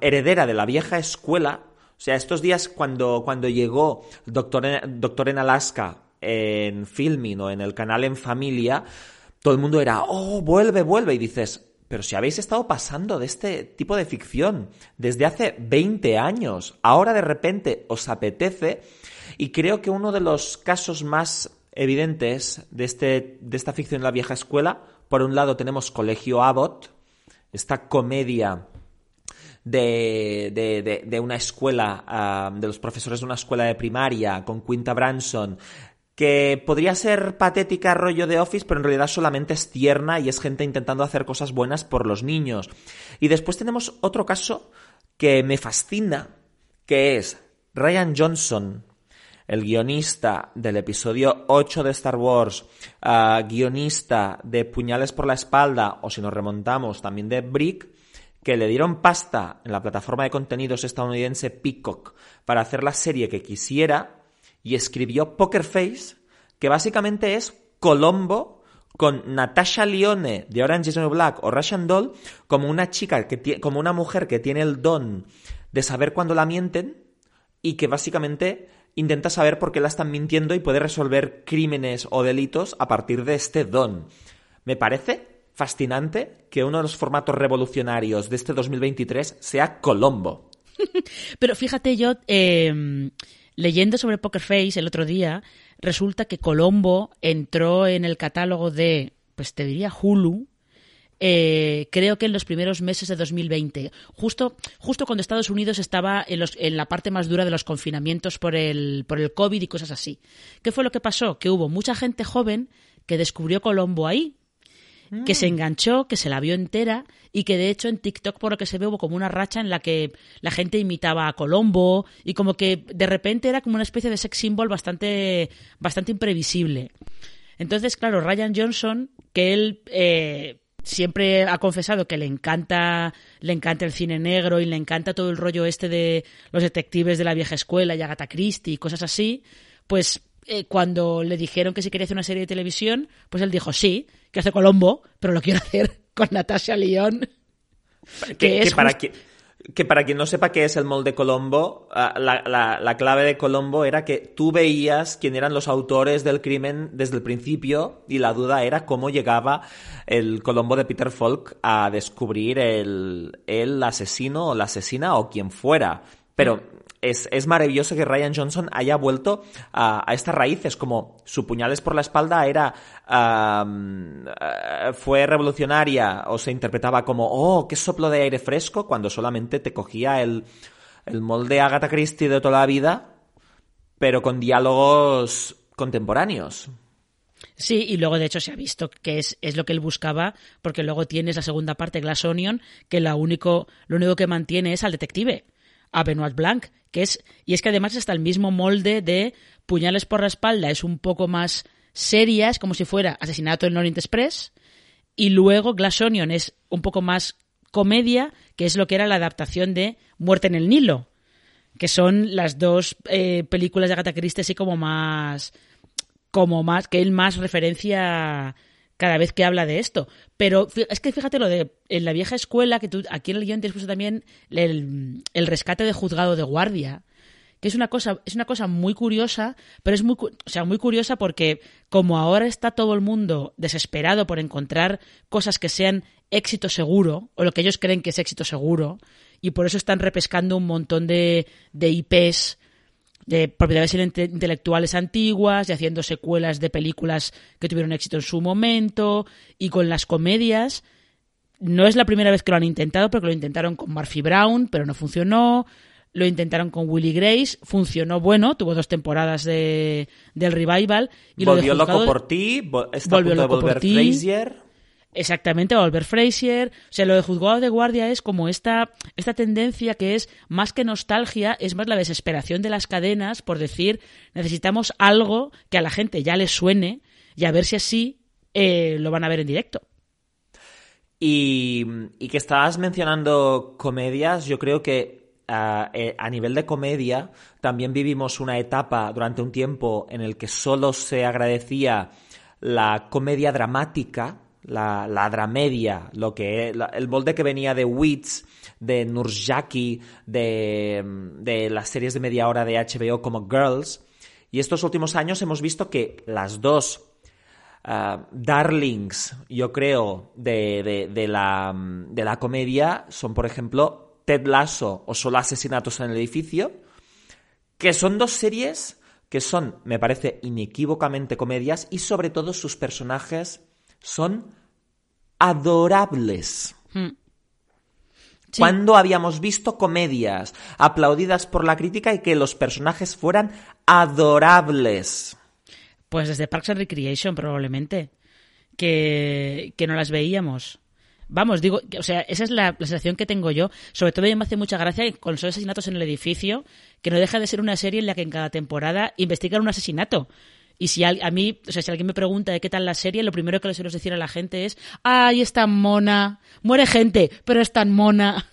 heredera de la vieja escuela. O sea, estos días cuando, cuando llegó Doctor en, Doctor en Alaska en Filmin o en el canal En Familia, todo el mundo era, oh, vuelve, vuelve. Y dices, pero si habéis estado pasando de este tipo de ficción desde hace 20 años, ahora de repente os apetece. Y creo que uno de los casos más evidentes de, este, de esta ficción de la vieja escuela, por un lado tenemos Colegio Abbott, esta comedia de, de, de, una escuela, ah, de los profesores de una escuela de primaria con Quinta Branson, que podría ser patética rollo de Office, pero en realidad solamente es tierna y es gente intentando hacer cosas buenas por los niños. Y después tenemos otro caso que me fascina, que es Ryan Johnson, el guionista del episodio 8 de Star Wars, ah, guionista de Puñales por la espalda, o si nos remontamos también de Brick, que le dieron pasta en la plataforma de contenidos estadounidense Peacock para hacer la serie que quisiera y escribió Poker Face, que básicamente es Colombo con Natasha Lyonne de Orange is the New Black o Russian Doll como una chica que como una mujer que tiene el don de saber cuándo la mienten y que básicamente intenta saber por qué la están mintiendo y puede resolver crímenes o delitos a partir de este don. Me parece fascinante que uno de los formatos revolucionarios de este 2023 sea Colombo. Pero fíjate, yo eh, leyendo sobre Poker Face el otro día, resulta que Colombo entró en el catálogo de, pues te diría Hulu, eh, creo que en los primeros meses de 2020, justo, justo cuando Estados Unidos estaba en, los- en la parte más dura de los confinamientos por el, por el COVID y cosas así. ¿Qué fue lo que pasó? Que hubo mucha gente joven que descubrió Colombo ahí, que se enganchó, que se la vio entera y que de hecho en TikTok por lo que se ve hubo como una racha en la que la gente imitaba a Colombo y como que de repente era como una especie de sex symbol bastante, bastante imprevisible. Entonces, claro, Ryan Johnson, que él eh, siempre ha confesado que le encanta, le encanta el cine negro y le encanta todo el rollo este de los detectives de la vieja escuela y Agatha Christie y cosas así, pues eh, cuando le dijeron que si quería hacer una serie de televisión, pues él dijo sí, que hace Colombo, pero lo quiero hacer con Natasha Lyon. Que, Que es que para que, que para quien no sepa qué es el molde Colombo, ah, la, la- la clave de Colombo era que tú veías quién eran los autores del crimen desde el principio y la duda era cómo llegaba el Colombo de Peter Falk a descubrir el, el asesino o la asesina o quien fuera. Pero es, es, maravilloso que Ryan Johnson haya vuelto a, estas raíces, como su puñales por la espalda era uh, fue revolucionaria o se interpretaba como oh, qué soplo de aire fresco, cuando solamente te cogía el, el molde Agatha Christie de toda la vida, pero con diálogos contemporáneos. Sí, y luego de hecho se ha visto que es, es lo que él buscaba, porque luego tienes la segunda parte, Glass Onion, que lo único, lo único que mantiene es al detective, a Benoit Blanc, que es, y es que además está el mismo molde de puñales por la espalda, es un poco más seria, es como si fuera asesinato en Orient Express, y luego Glass Onion es un poco más comedia, que es lo que era la adaptación de Muerte en el Nilo, que son las dos eh, películas de Agatha Christie así como más como más que él más referencia cada vez que habla de esto. Pero es que fíjate lo de en la vieja escuela, que tú aquí en el guion tienes puesto también el, el, rescate de juzgado de guardia, que es una cosa, es una cosa muy curiosa, pero es muy, o sea, muy curiosa porque como ahora está todo el mundo desesperado por encontrar cosas que sean éxito seguro, o lo que ellos creen que es éxito seguro, y por eso están repescando un montón de, de IPs de propiedades intelectuales antiguas y haciendo secuelas de películas que tuvieron éxito en su momento y con las comedias no es la primera vez que lo han intentado porque lo intentaron con Murphy Brown pero no funcionó lo intentaron con Willy Grace funcionó bueno tuvo dos temporadas de, del revival y volvió lo loco por ti está volvió loco por ti Frazier. Exactamente, va a volver Frazier. O sea, lo de juzgado de guardia es como esta, esta tendencia que es más que nostalgia, es más la desesperación de las cadenas por decir necesitamos algo que a la gente ya le suene y a ver si así eh, lo van a ver en directo. Y, y que estabas mencionando comedias, yo creo que uh, a nivel de comedia también vivimos una etapa durante un tiempo en el que solo se agradecía la comedia dramática la, la dramedia, lo que el molde que venía de Wits, de Nurjaki, de, de las series de media hora de HBO como Girls. Y estos últimos años hemos visto que las dos uh, darlings, yo creo, de, de, de, la, de la comedia son, por ejemplo, Ted Lasso o Solo Asesinatos en el Edificio, que son dos series que son, me parece, inequívocamente comedias y sobre todo sus personajes son adorables. Hmm. Sí. Cuando habíamos visto comedias aplaudidas por la crítica y que los personajes fueran adorables? Pues desde Parks and Recreation probablemente, que, que no las veíamos. Vamos, digo, o sea, esa es la, la, sensación que tengo yo. Sobre todo me hace mucha gracia con los asesinatos en el edificio, que no deja de ser una serie en la que en cada temporada investigan un asesinato. Y si a, mí, o sea, si alguien me pregunta de qué tal la serie, lo primero que le suelo decir a la gente es, ¡ay, es tan mona! Muere gente, pero es tan mona.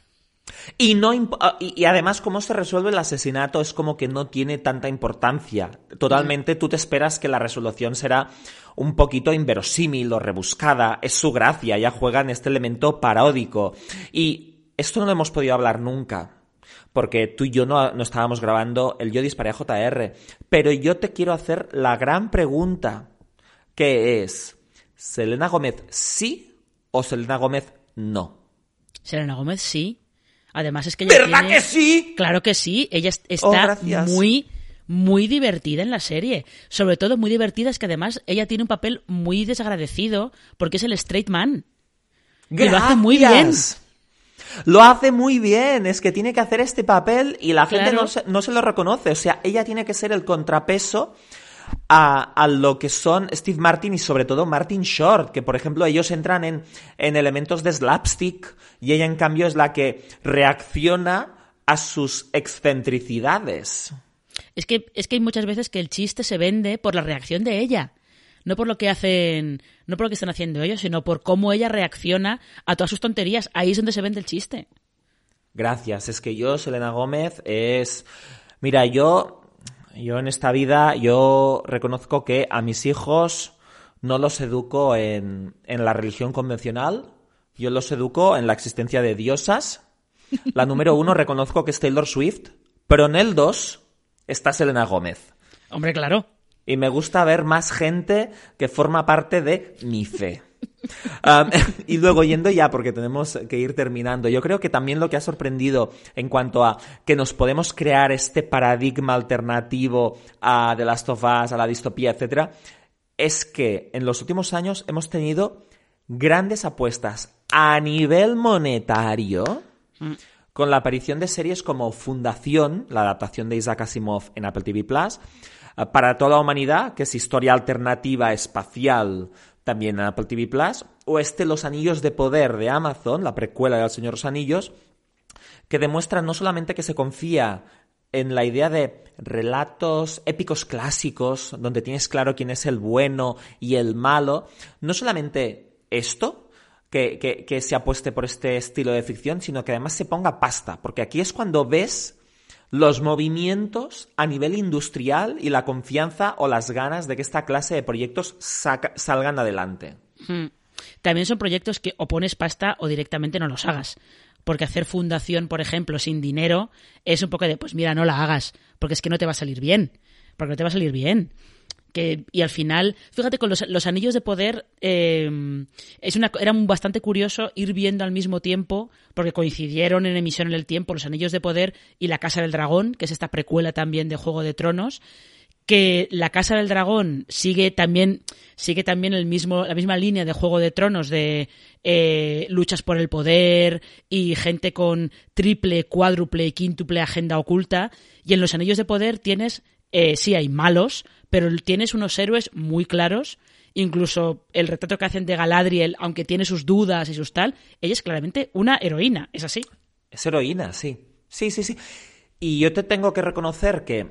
Y, no, ah, y, además, cómo se resuelve el asesinato es como que no tiene tanta importancia. Totalmente tú te esperas que la resolución será un poquito inverosímil o rebuscada. Es su gracia, ya juega en este elemento paródico. Y esto no lo hemos podido hablar nunca porque tú y yo no, no estábamos grabando el Yo disparé a JR. Pero yo te quiero hacer la gran pregunta, que es, ¿Selena Gómez sí o Selena Gómez no? Selena Gómez sí. Además es que ella ¿Verdad tiene... que sí? Claro que sí. Ella está oh, muy muy divertida en la serie. Sobre todo muy divertida es que además ella tiene un papel muy desagradecido porque es el straight man. Gracias. Y lo hace muy bien. Lo hace muy bien, es que tiene que hacer este papel y la gente no, se, no se lo reconoce. O sea, ella tiene que ser el contrapeso a, a lo que son Steve Martin y sobre todo Martin Short, que por ejemplo ellos entran en, en elementos de slapstick y ella en cambio es la que reacciona a sus excentricidades. Es que, es que hay muchas veces que el chiste se vende por la reacción de ella. No por lo que hacen, no por lo que están haciendo ellos, sino por cómo ella reacciona a todas sus tonterías. Ahí es donde se vende el chiste. Gracias, es que yo, Selena Gómez, es... Mira, yo, yo en esta vida, yo reconozco que a mis hijos no los educo en, en la religión convencional, yo los educo en la existencia de diosas. La número uno reconozco que es Taylor Swift, pero en el dos está Selena Gómez. Hombre, claro. Y me gusta ver más gente que forma parte de mi fe. Um, y luego yendo ya, porque tenemos que ir terminando, yo creo que también lo que ha sorprendido en cuanto a que nos podemos crear este paradigma alternativo a The Last of Us, a la distopía, etcétera, es que en los últimos años hemos tenido grandes apuestas a nivel monetario mm. con la aparición de series como Fundación, la adaptación de Isaac Asimov en Apple TV Plus, para toda la humanidad, que es historia alternativa espacial también en Apple TV Plus, o este Los Anillos de Poder de Amazon, la precuela de El Señor los Anillos, que demuestra no solamente que se confía en la idea de relatos épicos clásicos, donde tienes claro quién es el bueno y el malo, no solamente esto, que, que, que, se apueste por este estilo de ficción, sino que además se ponga pasta, porque aquí es cuando ves los movimientos a nivel industrial y la confianza o las ganas de que esta clase de proyectos salgan adelante. Hmm. También son proyectos que o pones pasta o directamente no los hagas. Porque hacer fundación, por ejemplo, sin dinero, es un poco de, pues mira, no la hagas, porque es que no te va a salir bien. Porque no te va a salir bien que, y al final, fíjate, con los, anillos de poder eh, es una, era bastante curioso ir viendo al mismo tiempo, porque coincidieron en emisión en el tiempo los anillos de poder y la Casa del Dragón, que es esta precuela también de Juego de Tronos, que la Casa del Dragón sigue también sigue también el mismo la misma línea de Juego de Tronos de eh, luchas por el poder y gente con triple, cuádruple y quíntuple agenda oculta y en los Anillos de Poder tienes eh, sí hay malos pero tienes unos héroes muy claros. Incluso el retrato que hacen de Galadriel, aunque tiene sus dudas y sus tal, ella es claramente una heroína, ¿es así? Es heroína, sí. Sí, sí, sí. Y yo te tengo que reconocer que,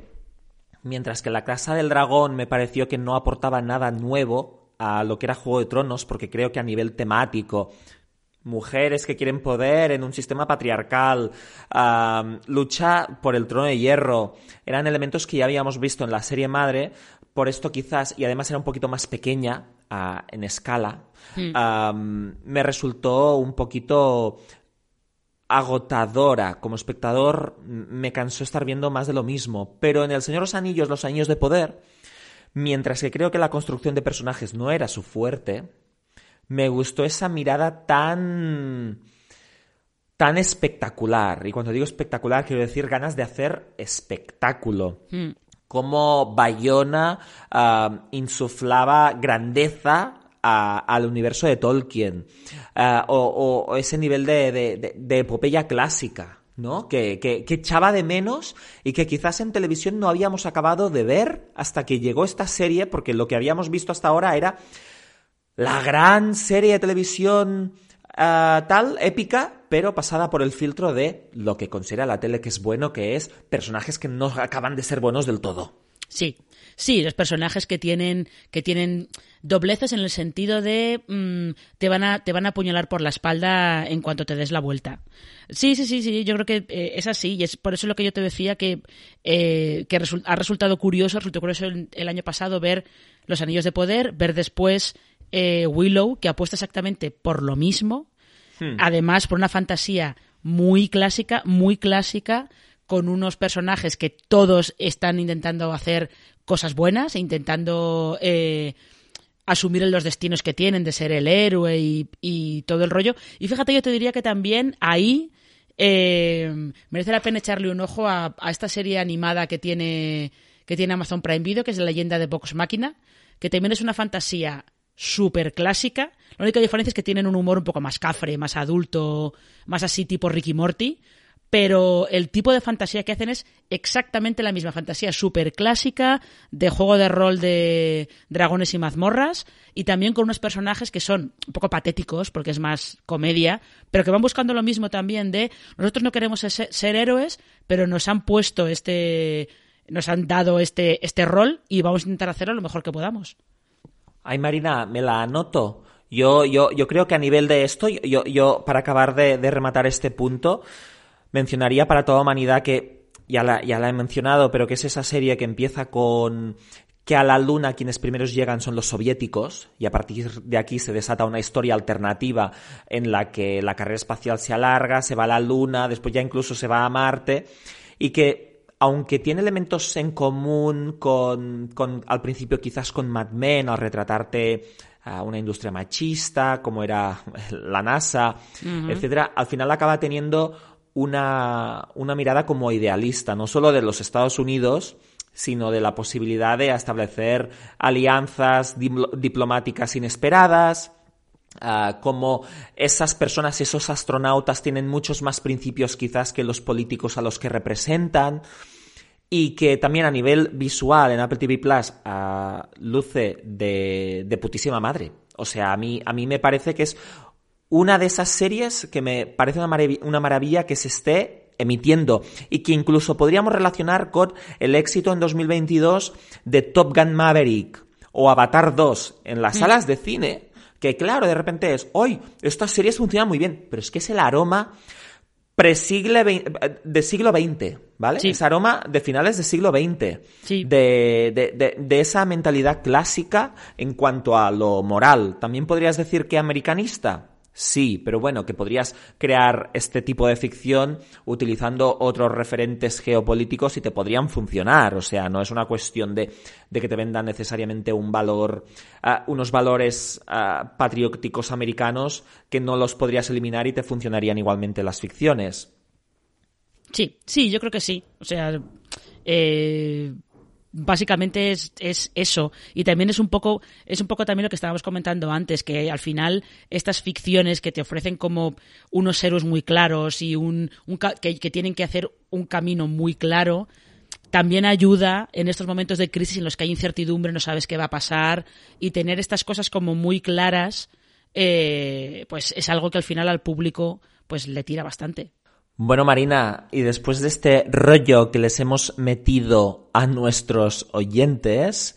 mientras que la Casa del Dragón me pareció que no aportaba nada nuevo a lo que era Juego de Tronos, porque creo que a nivel temático mujeres que quieren poder en un sistema patriarcal, lucha por el trono de hierro, eran elementos que ya habíamos visto en la serie madre, por esto quizás, y además era un poquito más pequeña ah, en escala, hmm. me resultó un poquito agotadora. Como espectador me cansó estar viendo más de lo mismo, pero en El Señor de los Anillos, los Años de Poder, mientras que creo que la construcción de personajes no era su fuerte, me gustó esa mirada tan tan espectacular. Y cuando digo espectacular, quiero decir ganas de hacer espectáculo. Hmm. Como Bayona ah, insuflaba grandeza al universo de Tolkien. Ah, o, ese nivel de, epopeya clásica. ¿no? Que, que, que, echaba de menos y que quizás en televisión no habíamos acabado de ver hasta que llegó esta serie, porque lo que habíamos visto hasta ahora era la gran serie de televisión ah, tal, épica, pero pasada por el filtro de lo que considera la tele que es bueno, que es personajes que no acaban de ser buenos del todo. Sí, sí, los personajes que tienen, que tienen dobleces en el sentido de mm, te van a te van a apuñalar por la espalda en cuanto te des la vuelta. Sí, sí, sí, sí, yo creo que eh, es así y es por eso lo que yo te decía que, eh, que ha resultado curioso, resultó curioso el, año pasado ver Los Anillos de Poder, ver después eh, Willow, que apuesta exactamente por lo mismo, hmm. además por una fantasía muy clásica, muy clásica, con unos personajes que todos están intentando hacer cosas buenas, e intentando eh, asumir los destinos que tienen de ser el héroe y, todo el rollo. Y fíjate, yo te diría que también ahí eh, merece la pena echarle un ojo a, a, esta serie animada que tiene, que tiene Amazon Prime Video, que es la leyenda de Vox Máquina, que también es una fantasía súper clásica. La única diferencia es que tienen un humor un poco más cafre, más adulto, más así tipo Ricky Morty. Pero el tipo de fantasía que hacen es exactamente la misma fantasía súper clásica de juego de rol de dragones y mazmorras y también con unos personajes que son un poco patéticos porque es más comedia, pero que van buscando lo mismo también de nosotros no queremos ser, héroes, pero nos han puesto este, nos han dado este, este rol y vamos a intentar hacerlo lo mejor que podamos. Ay, Marina, me la anoto. Yo, yo, yo creo que a nivel de esto, yo, yo para acabar de, rematar este punto, mencionaría para toda humanidad que, ya la, ya la he mencionado, pero que es esa serie que empieza con que a la Luna quienes primeros llegan son los soviéticos y a partir de aquí se desata una historia alternativa en la que la carrera espacial se alarga, se va a la Luna, después ya incluso se va a Marte y que aunque tiene elementos en común con, con, al principio quizás con Mad Men, al retratarte una industria machista, como era la NASA, etcétera, al final acaba teniendo una, una mirada como idealista, no solo de los Estados Unidos, sino de la posibilidad de establecer alianzas diplomáticas inesperadas, ah, como esas personas, esos astronautas tienen muchos más principios quizás que los políticos a los que representan y que también a nivel visual en Apple TV Plus ah, luce de, de, putísima madre. O sea, a mí, a mí me parece que es una de esas series que me parece una, una maravilla que se esté emitiendo y que incluso podríamos relacionar con el éxito en 2022 de Top Gun Maverick o Avatar 2 en las salas de cine, que claro, de repente es, hoy estas series funcionan muy bien, pero es que es el aroma pre-siglo de siglo XX, ¿vale? Es aroma de finales del siglo XX. De, de, de, esa mentalidad clásica en cuanto a lo moral. También podrías decir que americanista. Sí, pero bueno, que podrías crear este tipo de ficción utilizando otros referentes geopolíticos y te podrían funcionar. O sea, no es una cuestión de, que te vendan necesariamente un valor, ah, unos valores ah, patrióticos americanos que no los podrías eliminar y te funcionarían igualmente las ficciones. Sí, sí, yo creo que sí. O sea, eh, básicamente es, es, eso. Y también es un poco es un poco también lo que estábamos comentando antes que al final estas ficciones que te ofrecen como unos héroes muy claros y un, que, tienen que hacer un camino muy claro también ayuda en estos momentos de crisis en los que hay incertidumbre no sabes qué va a pasar y tener estas cosas como muy claras eh, pues es algo que al final al público pues le tira bastante bueno, Marina, y después de este rollo que les hemos metido a nuestros oyentes,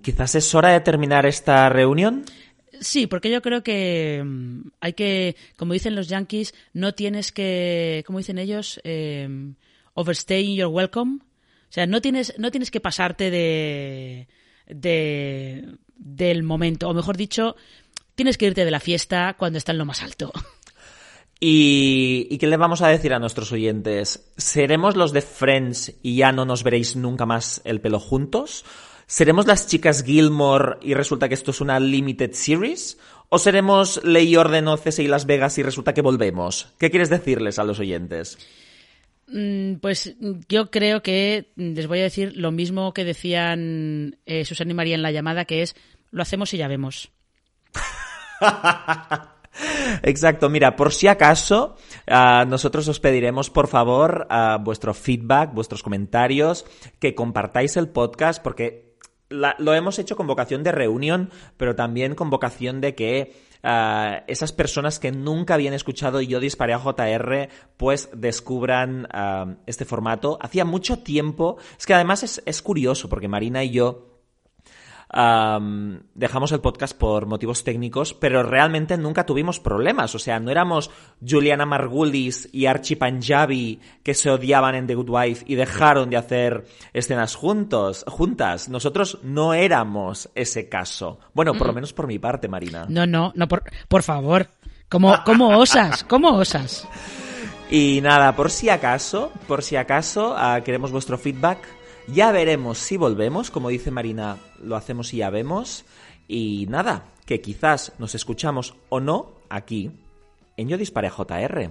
quizás es hora de terminar esta reunión. Sí, porque yo creo que mm, hay que, como dicen los yankees, no tienes que, como dicen ellos, eh, overstay your welcome. O sea, no tienes, no tienes que pasarte de, de, del momento, o mejor dicho, tienes que irte de la fiesta cuando está en lo más alto. ¿Y, qué le vamos a decir a nuestros oyentes? ¿Seremos los de Friends y ya no nos veréis nunca más el pelo juntos? ¿Seremos las chicas Gilmore y resulta que esto es una limited series? ¿O seremos Ley Orden o y Las Vegas y resulta que volvemos? ¿Qué quieres decirles a los oyentes? Mm, pues yo creo que les voy a decir lo mismo que decían eh, Susana y María en la llamada, que es lo hacemos y ya vemos. Exacto, mira, por si acaso, ah, nosotros os pediremos, por favor, uh, vuestro feedback, vuestros comentarios, que compartáis el podcast, porque lo hemos hecho con vocación de reunión, pero también con vocación de que ah, esas personas que nunca habían escuchado Yo disparé a JR, pues descubran este formato. Hacía mucho tiempo, es que además es curioso, porque Marina y yo dejamos el podcast por motivos técnicos, pero realmente nunca tuvimos problemas. O sea, no éramos Juliana Margulis y Archie Panjabi que se odiaban en The Good Wife y dejaron de hacer escenas juntos, juntas. Nosotros no éramos ese caso. Bueno, por lo mm. menos por mi parte, Marina. No, no, no, por, por favor. ¿Cómo, ¿Cómo osas? ¿Cómo osas? Y nada, por si acaso, por si acaso, ah, queremos vuestro feedback ya veremos si volvemos, como dice Marina, lo hacemos y ya vemos. Y nada, que quizás nos escuchamos o no aquí en Yo Dispare JR.